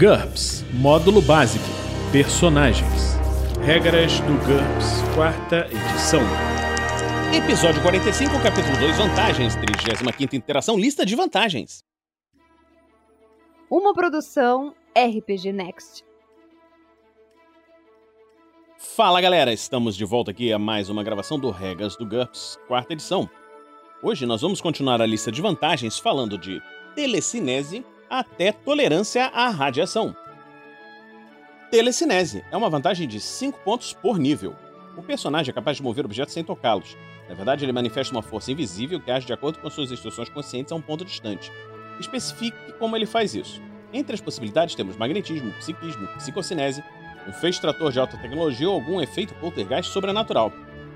GURPS Módulo Básico Personagens Regras do GURPS, quarta edição. Episódio 45, capítulo 2, vantagens. 35 interação, lista de vantagens. Uma produção RPG Next. Fala galera, estamos de volta aqui a mais uma gravação do Regras do GURPS, quarta edição. Hoje nós vamos continuar a lista de vantagens falando de telecinese até tolerância à radiação. Telecinese é uma vantagem de 5 pontos por nível. O personagem é capaz de mover objetos sem tocá-los. Na verdade, ele manifesta uma força invisível que age de acordo com suas instruções conscientes a um ponto distante. Especifique como ele faz isso. Entre as possibilidades temos magnetismo, psiquismo, psicocinese, um feixe trator de alta tecnologia ou algum efeito poltergeist sobrenatural.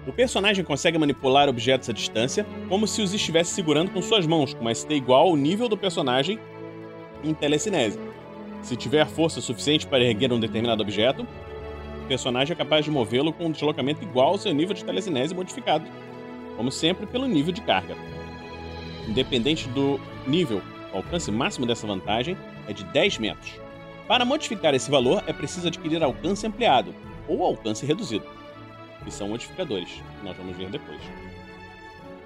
O personagem consegue manipular objetos à distância, como se os estivesse segurando com suas mãos, com uma ST igual ao nível do personagem em telecinese. Se tiver força suficiente para erguer um determinado objeto, o personagem é capaz de movê-lo com um deslocamento igual ao seu nível de telecinese modificado, como sempre pelo nível de carga. Independente do nível, o alcance máximo dessa vantagem é de 10 metros. Para modificar esse valor, é preciso adquirir alcance ampliado ou alcance reduzido, que são modificadores, que nós vamos ver depois.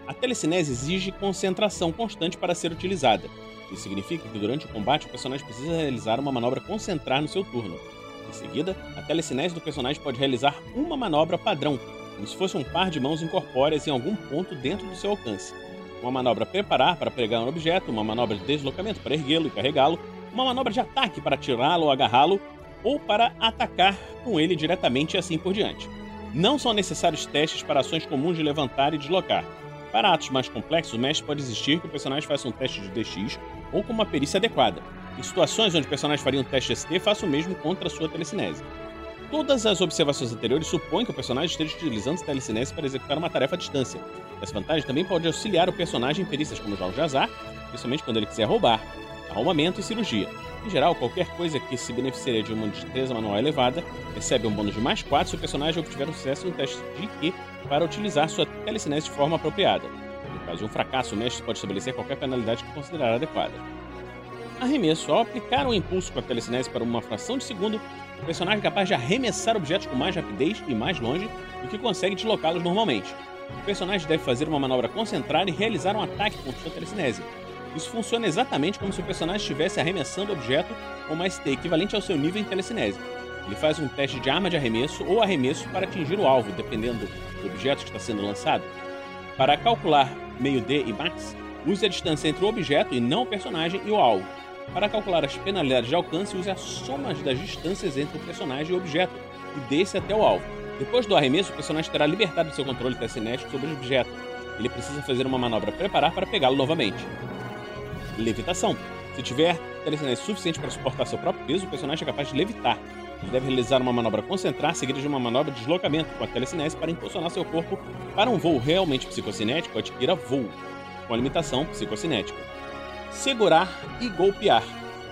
A telecinese exige concentração constante para ser utilizada, isso significa que durante o combate o personagem precisa realizar uma manobra concentrar no seu turno. Em seguida, a telecinese do personagem pode realizar uma manobra padrão, como se fosse um par de mãos incorpóreas em algum ponto dentro do seu alcance. Uma manobra preparar para pregar um objeto, uma manobra de deslocamento para erguê-lo e carregá-lo, uma manobra de ataque para tirá-lo ou agarrá-lo, ou para atacar com ele diretamente e assim por diante. Não são necessários testes para ações comuns de levantar e deslocar. Para atos mais complexos, o mestre pode exigir que o personagem faça um teste de DX ou com uma perícia adequada. Em situações onde o personagem faria um teste ST, faça o mesmo contra a sua telecinese. Todas as observações anteriores supõem que o personagem esteja utilizando telecinese para executar uma tarefa à distância. Essa vantagem também pode auxiliar o personagem em perícias como jogos de azar, principalmente quando ele quiser roubar, arrumamento e cirurgia. Em geral, qualquer coisa que se beneficiaria de uma destreza manual elevada recebe um bônus de mais 4 se o personagem obtiver um sucesso no teste de IQ para utilizar sua telecinese de forma apropriada. No caso de um fracasso, o mestre pode estabelecer qualquer penalidade que considerar adequada. Arremesso. Ao aplicar um impulso com a telecinese para uma fração de segundo, o personagem é capaz de arremessar objetos com mais rapidez e mais longe do que consegue deslocá-los normalmente. O personagem deve fazer uma manobra concentrada e realizar um ataque com sua telecinese. Isso funciona exatamente como se o personagem estivesse arremessando objeto com uma ST equivalente ao seu nível em telecinese. Ele faz um teste de arma de arremesso ou arremesso para atingir o alvo, dependendo do objeto que está sendo lançado. Para calcular meio D e max, use a distância entre o objeto e não o personagem e o alvo. Para calcular as penalidades de alcance, use a soma das distâncias entre o personagem e o objeto e desce até o alvo. Depois do arremesso, o personagem terá libertado seu controle telecinético sobre o objeto. Ele precisa fazer uma manobra preparar para pegá-lo novamente. Levitação. Se tiver telecinese suficiente para suportar seu próprio peso, o personagem é capaz de levitar. Ele deve realizar uma manobra concentrar, seguida de uma manobra de deslocamento com a telecinese para impulsionar seu corpo para um voo realmente psicocinético, adquira voo, com a limitação psicocinética. Segurar e golpear.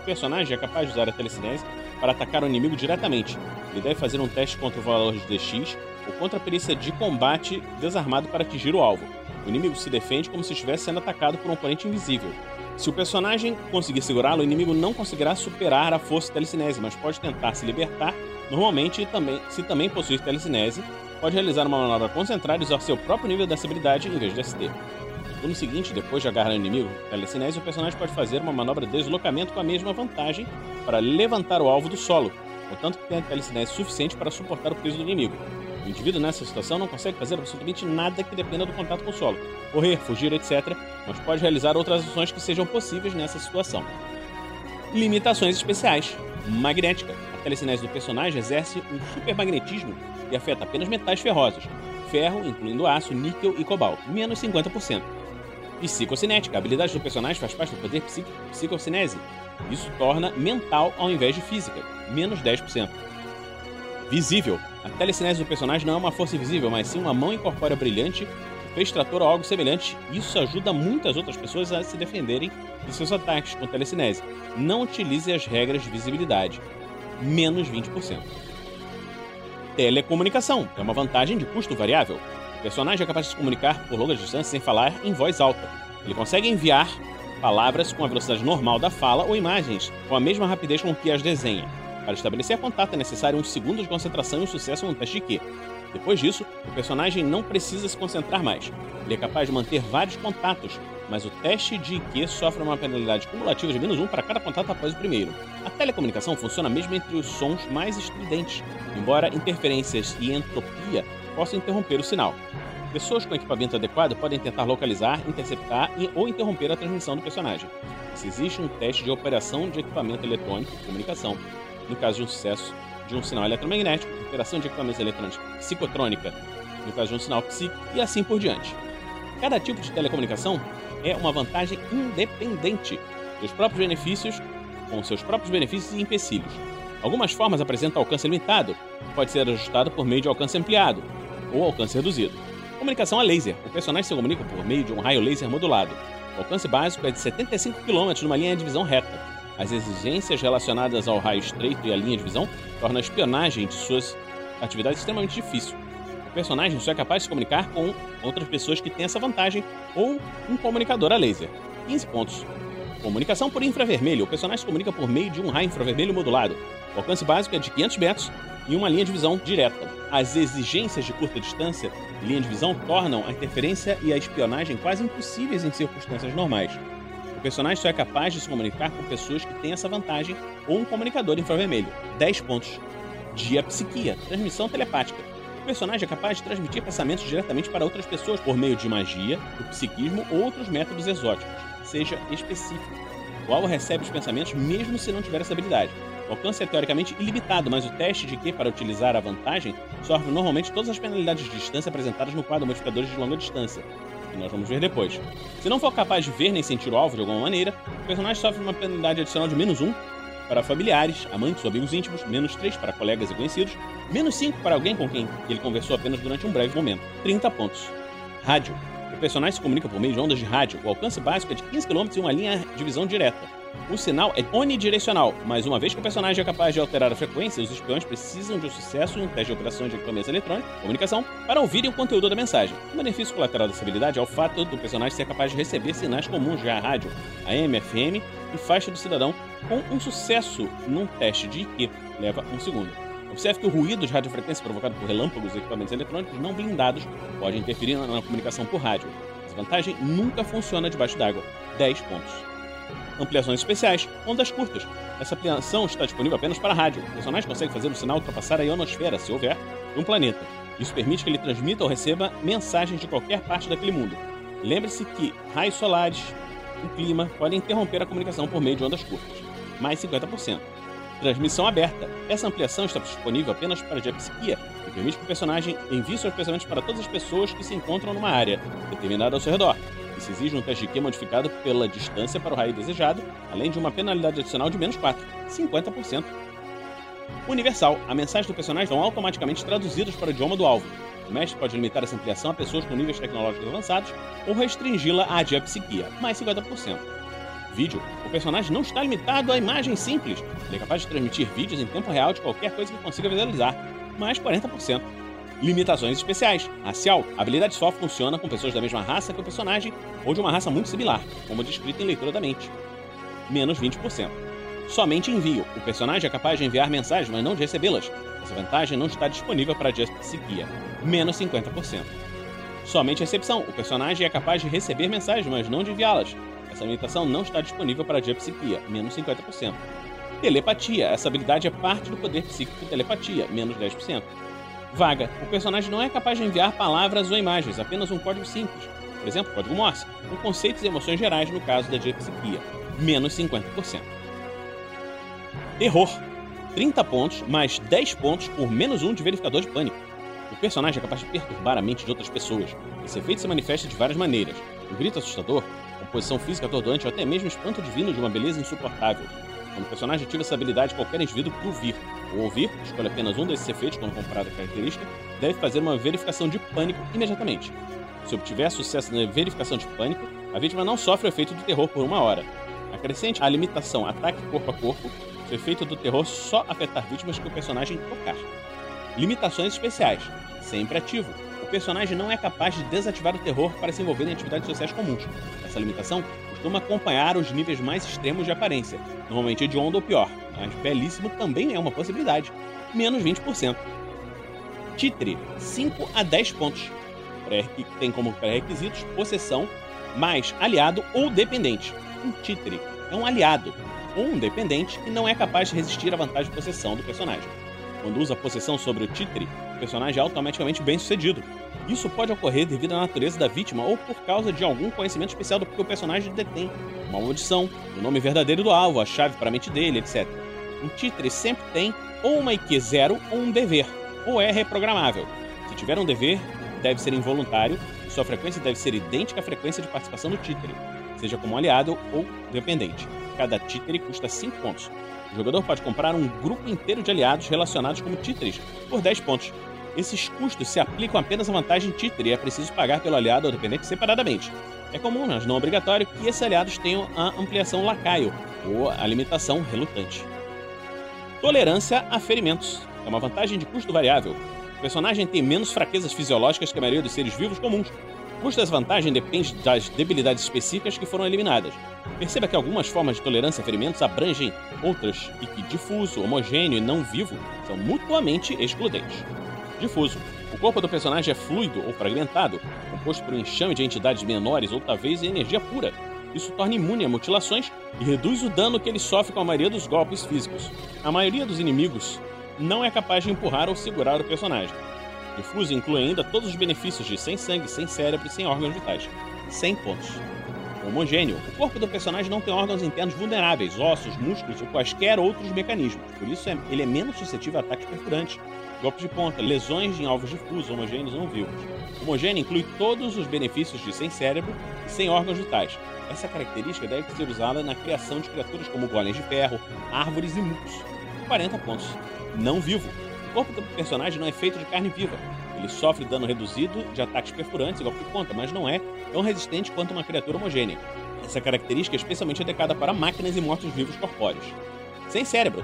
O personagem é capaz de usar a telecinese para atacar o inimigo diretamente. Ele deve fazer um teste contra o valor de DX ou contra a perícia de combate desarmado para atingir o alvo. O inimigo se defende como se estivesse sendo atacado por um oponente invisível. Se o personagem conseguir segurá-lo, o inimigo não conseguirá superar a força telecinese, mas pode tentar se libertar. Normalmente, também, se também possuir telecinese, pode realizar uma manobra concentrada e usar seu próprio nível dessa habilidade em vez de ST. No turno seguinte, depois de agarrar o inimigo telecinese, o personagem pode fazer uma manobra de deslocamento com a mesma vantagem para levantar o alvo do solo, contanto que tenha telecinese suficiente para suportar o peso do inimigo. O indivíduo nessa situação não consegue fazer absolutamente nada que dependa do contato com o solo, correr, fugir, etc., mas pode realizar outras ações que sejam possíveis nessa situação. Limitações especiais. Magnética. A telecinese do personagem exerce um supermagnetismo e afeta apenas metais ferrosos, ferro, incluindo aço, níquel e cobalto, menos 50%. Psicocinética. A habilidade do personagem faz parte do poder psico psicocinese. Isso torna mental ao invés de física, menos 10%. Visível. A telecinese do personagem não é uma força invisível, mas sim uma mão incorpórea brilhante, um fez trator ou algo semelhante. Isso ajuda muitas outras pessoas a se defenderem de seus ataques com telecinese. Não utilize as regras de visibilidade. Menos 20%. Telecomunicação. É uma vantagem de custo variável. O personagem é capaz de se comunicar por longas distâncias sem falar em voz alta. Ele consegue enviar palavras com a velocidade normal da fala ou imagens com a mesma rapidez com que as desenha. Para estabelecer contato é necessário um segundo de concentração e um sucesso no teste de Q. Depois disso, o personagem não precisa se concentrar mais. Ele é capaz de manter vários contatos, mas o teste de IQ sofre uma penalidade cumulativa de menos um para cada contato após o primeiro. A telecomunicação funciona mesmo entre os sons mais estridentes, embora interferências e entropia possam interromper o sinal. Pessoas com equipamento adequado podem tentar localizar, interceptar e, ou interromper a transmissão do personagem. Se existe um teste de operação de equipamento eletrônico de comunicação, no caso de um sucesso de um sinal eletromagnético, operação de equipamentos eletrônicos psicotrônica, no caso de um sinal psíquico, e assim por diante. Cada tipo de telecomunicação é uma vantagem independente dos próprios benefícios, com seus próprios benefícios e empecilhos. Algumas formas apresentam alcance limitado, pode ser ajustado por meio de alcance ampliado ou alcance reduzido. Comunicação a laser. O personagem se comunica por meio de um raio laser modulado. O alcance básico é de 75 km numa linha de visão reta. As exigências relacionadas ao raio estreito e à linha de visão tornam a espionagem de suas atividades extremamente difícil. O personagem só é capaz de se comunicar com outras pessoas que têm essa vantagem ou um comunicador a laser. 15 pontos. Comunicação por infravermelho. O personagem se comunica por meio de um raio infravermelho modulado. O alcance básico é de 500 metros e uma linha de visão direta. As exigências de curta distância e linha de visão tornam a interferência e a espionagem quase impossíveis em circunstâncias normais. O personagem só é capaz de se comunicar com pessoas que têm essa vantagem ou um comunicador infravermelho. 10 pontos. Diapsiquia, transmissão telepática. O personagem é capaz de transmitir pensamentos diretamente para outras pessoas por meio de magia, do psiquismo ou outros métodos exóticos. Seja específico. O alvo recebe os pensamentos mesmo se não tiver essa habilidade. O alcance é teoricamente ilimitado, mas o teste de Q para utilizar a vantagem sofre normalmente todas as penalidades de distância apresentadas no quadro Modificadores de Longa Distância, que nós vamos ver depois. Se não for capaz de ver nem sentir o alvo de alguma maneira, o personagem sofre uma penalidade adicional de menos 1 para familiares, amantes ou amigos íntimos, menos 3 para colegas e conhecidos, menos 5 para alguém com quem ele conversou apenas durante um breve momento. 30 pontos. Rádio. O personagem se comunica por meio de ondas de rádio. O alcance básico é de 15 km e uma linha de visão direta. O sinal é onidirecional, mas uma vez que o personagem é capaz de alterar a frequência, os espiões precisam de um sucesso em um teste de operações de equipamentos eletrônicos, comunicação, para ouvirem o conteúdo da mensagem. O benefício colateral dessa habilidade é o fato do personagem ser capaz de receber sinais comuns de rádio, AM, FM e faixa do cidadão com um sucesso num teste de IQ, leva um segundo. Observe que o ruído de radiofrequência provocado por relâmpagos e equipamentos eletrônicos não blindados pode interferir na comunicação por rádio. Essa vantagem nunca funciona debaixo d'água. 10 pontos. Ampliações especiais, ondas curtas. Essa ampliação está disponível apenas para rádio. O personagem consegue fazer o sinal ultrapassar a ionosfera, se houver, de um planeta. Isso permite que ele transmita ou receba mensagens de qualquer parte daquele mundo. Lembre-se que raios solares, o clima, podem interromper a comunicação por meio de ondas curtas. Mais 50%. Transmissão aberta. Essa ampliação está disponível apenas para a diapsiquia e permite que o personagem envie seus pensamentos para todas as pessoas que se encontram numa área determinada ao seu redor. Isso exige um teste de Q modificado pela distância para o raio desejado, além de uma penalidade adicional de menos 4, 50%. Universal. A mensagem do personagem são automaticamente traduzidas para o idioma do alvo. O mestre pode limitar essa ampliação a pessoas com níveis tecnológicos avançados ou restringi-la à diapsiquia, mais 50%. Vídeo. O personagem não está limitado a imagens simples. Ele é capaz de transmitir vídeos em tempo real de qualquer coisa que consiga visualizar, mais 40%. Limitações especiais. Racial. A habilidade só funciona com pessoas da mesma raça que o personagem ou de uma raça muito similar, como descrito em leitura da mente. Menos 20%. Somente envio. O personagem é capaz de enviar mensagens, mas não de recebê-las. Essa vantagem não está disponível para a Diapsiquia. Menos 50%. Somente recepção. O personagem é capaz de receber mensagens, mas não de enviá-las. Essa limitação não está disponível para a Diapsiquia. Menos 50%. Telepatia. Essa habilidade é parte do poder psíquico de telepatia. Menos 10%. Vaga. O personagem não é capaz de enviar palavras ou imagens, apenas um código simples. Por exemplo, código Morse, com conceitos e emoções gerais no caso da diapsiquia. Menos 50%. Terror. 30 pontos, mais 10 pontos por menos 1 de verificador de pânico. O personagem é capaz de perturbar a mente de outras pessoas. Esse efeito se manifesta de várias maneiras. Um grito assustador, composição física atordoante ou até mesmo espanto divino de uma beleza insuportável. Quando o personagem ativa essa habilidade, qualquer indivíduo que ouvir ou ouvir, escolhe apenas um desses efeitos quando comparado à característica, deve fazer uma verificação de pânico imediatamente. Se obtiver sucesso na verificação de pânico, a vítima não sofre o efeito do terror por uma hora. Acrescente a limitação ataque corpo a corpo, o efeito do terror só afetar vítimas que o personagem tocar. Limitações especiais. Sempre ativo. O personagem não é capaz de desativar o terror para se envolver em atividades sociais comuns. Essa limitação costuma acompanhar os níveis mais extremos de aparência, normalmente hediondo ou pior, mas belíssimo também é uma possibilidade, menos 20%. Títere, 5 a 10 pontos. Tem como pré-requisitos possessão, mais aliado ou dependente. Um títere é um aliado ou um dependente que não é capaz de resistir à vantagem de possessão do personagem. Quando usa possessão sobre o títere, o personagem é automaticamente bem sucedido. Isso pode ocorrer devido à natureza da vítima ou por causa de algum conhecimento especial do que o personagem detém, uma maldição, o nome verdadeiro do alvo, a chave para a mente dele, etc. Um títere sempre tem ou uma IQ zero ou um dever, ou é reprogramável. Se tiver um dever, deve ser involuntário e sua frequência deve ser idêntica à frequência de participação do títere, seja como aliado ou dependente. Cada títere custa 5 pontos. O jogador pode comprar um grupo inteiro de aliados relacionados como títeres por 10 pontos. Esses custos se aplicam apenas à vantagem títere e é preciso pagar pelo aliado ou dependente separadamente. É comum, mas não obrigatório, que esses aliados tenham a ampliação lacaio ou a limitação relutante. Tolerância a ferimentos. É uma vantagem de custo variável. O personagem tem menos fraquezas fisiológicas que a maioria dos seres vivos comuns. Custo dessa vantagem depende das debilidades específicas que foram eliminadas. Perceba que algumas formas de tolerância a ferimentos abrangem outras e que difuso, homogêneo e não vivo são mutuamente excludentes. Difuso. O corpo do personagem é fluido ou fragmentado, composto por um enxame de entidades menores ou talvez energia pura. Isso torna imune a mutilações e reduz o dano que ele sofre com a maioria dos golpes físicos. A maioria dos inimigos não é capaz de empurrar ou segurar o personagem. Difuso inclui ainda todos os benefícios de sem sangue, sem cérebro e sem órgãos vitais. 100 pontos homogêneo, o corpo do personagem não tem órgãos internos vulneráveis, ossos, músculos ou quaisquer outros mecanismos. Por isso, é, ele é menos suscetível a ataques perfurantes, golpes de ponta, lesões em alvos difusos, homogêneos ou não vivos. Homogêneo inclui todos os benefícios de sem cérebro e sem órgãos vitais. Essa característica deve ser usada na criação de criaturas como golems de ferro, árvores e mucos. 40 pontos. Não vivo. Corpo do personagem não é feito de carne viva. Ele sofre dano reduzido de ataques perfurantes, igual que conta, mas não é tão resistente quanto uma criatura homogênea. Essa característica é especialmente adequada para máquinas e mortos-vivos corpóreos. Sem cérebro.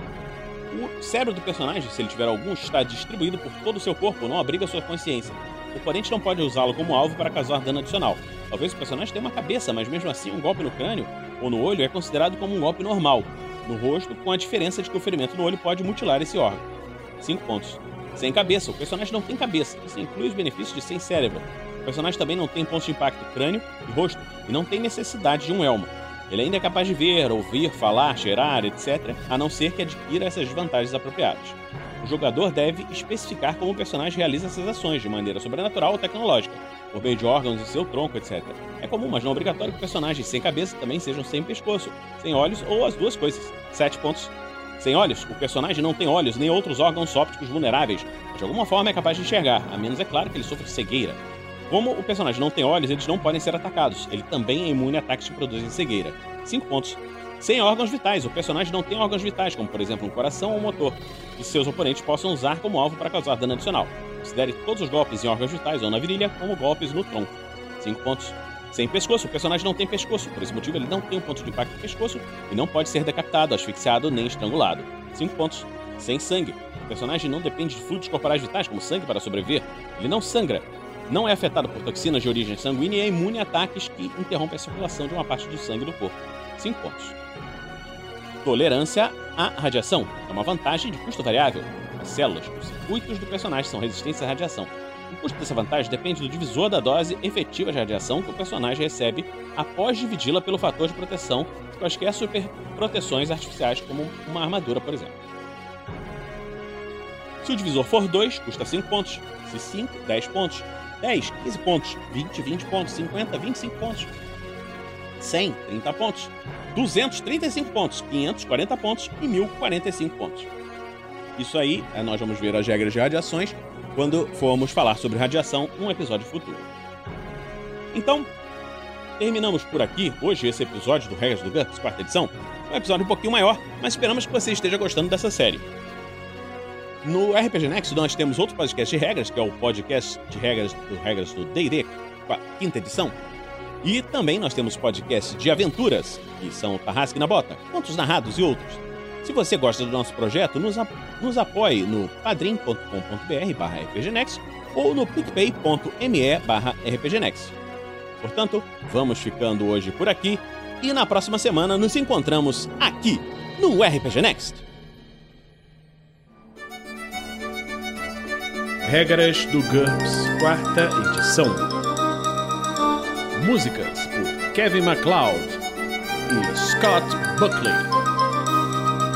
O cérebro do personagem, se ele tiver algum, está distribuído por todo o seu corpo, não abriga sua consciência. O oponente não pode usá-lo como alvo para causar dano adicional. Talvez o personagem tenha uma cabeça, mas mesmo assim um golpe no crânio ou no olho é considerado como um golpe normal, no rosto, com a diferença de que o ferimento no olho pode mutilar esse órgão. 5 pontos. Sem cabeça. O personagem não tem cabeça. Isso inclui os benefícios de sem cérebro. O personagem também não tem pontos de impacto crânio e rosto e não tem necessidade de um elmo. Ele ainda é capaz de ver, ouvir, falar, cheirar, etc., a não ser que adquira essas vantagens apropriadas. O jogador deve especificar como o personagem realiza essas ações de maneira sobrenatural ou tecnológica, por meio de órgãos em seu tronco, etc. É comum, mas não obrigatório que personagens sem cabeça também sejam sem pescoço, sem olhos ou as duas coisas. 7 pontos. Sem olhos, o personagem não tem olhos nem outros órgãos ópticos vulneráveis, mas de alguma forma é capaz de enxergar, a menos é claro que ele sofre cegueira. Como o personagem não tem olhos, eles não podem ser atacados. Ele também é imune a ataques que produzem cegueira. 5 pontos. Sem órgãos vitais, o personagem não tem órgãos vitais, como por exemplo um coração ou um motor, que seus oponentes possam usar como alvo para causar dano adicional. Considere todos os golpes em órgãos vitais ou na virilha como golpes no tronco. 5 pontos. Sem pescoço, o personagem não tem pescoço, por esse motivo ele não tem um ponto de impacto no pescoço e não pode ser decapitado, asfixiado nem estrangulado. 5 pontos. Sem sangue, o personagem não depende de fluidos corporais vitais, como sangue, para sobreviver. Ele não sangra, não é afetado por toxinas de origem sanguínea e é imune a ataques que interrompem a circulação de uma parte do sangue do corpo. 5 pontos. Tolerância à radiação é uma vantagem de custo variável. As células, os circuitos do personagem são resistentes à radiação. O custo dessa vantagem depende do divisor da dose efetiva de radiação que o personagem recebe após dividi-la pelo fator de proteção de quaisquer superproteções artificiais, como uma armadura, por exemplo. Se o divisor for 2, custa 5 pontos. Se 5, 10 pontos. 10, 15 pontos. 20, 20 pontos. 50, 25 pontos. 100, 30 pontos. 200, 35 pontos. 500, 40 pontos. E 1000, 45 pontos. Isso aí, é, nós vamos ver as regras de radiações quando formos falar sobre radiação num episódio futuro. Então, terminamos por aqui hoje esse episódio do Regras do GURPS, quarta edição. Um episódio um pouquinho maior, mas esperamos que você esteja gostando dessa série. No RPG Next nós temos outro podcast de regras, que é o podcast de regras do Regras do D&D, quinta edição. E também nós temos podcast de aventuras, que são Tarrasque na Bota, Contos Narrados e outros. Se você gosta do nosso projeto, nos, nos apoie no padrim.com.br barra rpgnext ou no picpay.me barra rpgnext. Portanto, vamos ficando hoje por aqui E na próxima semana nos encontramos aqui no RPG Next. Regras do GURPS, quarta edição. Músicas por Kevin MacLeod e Scott Buckley.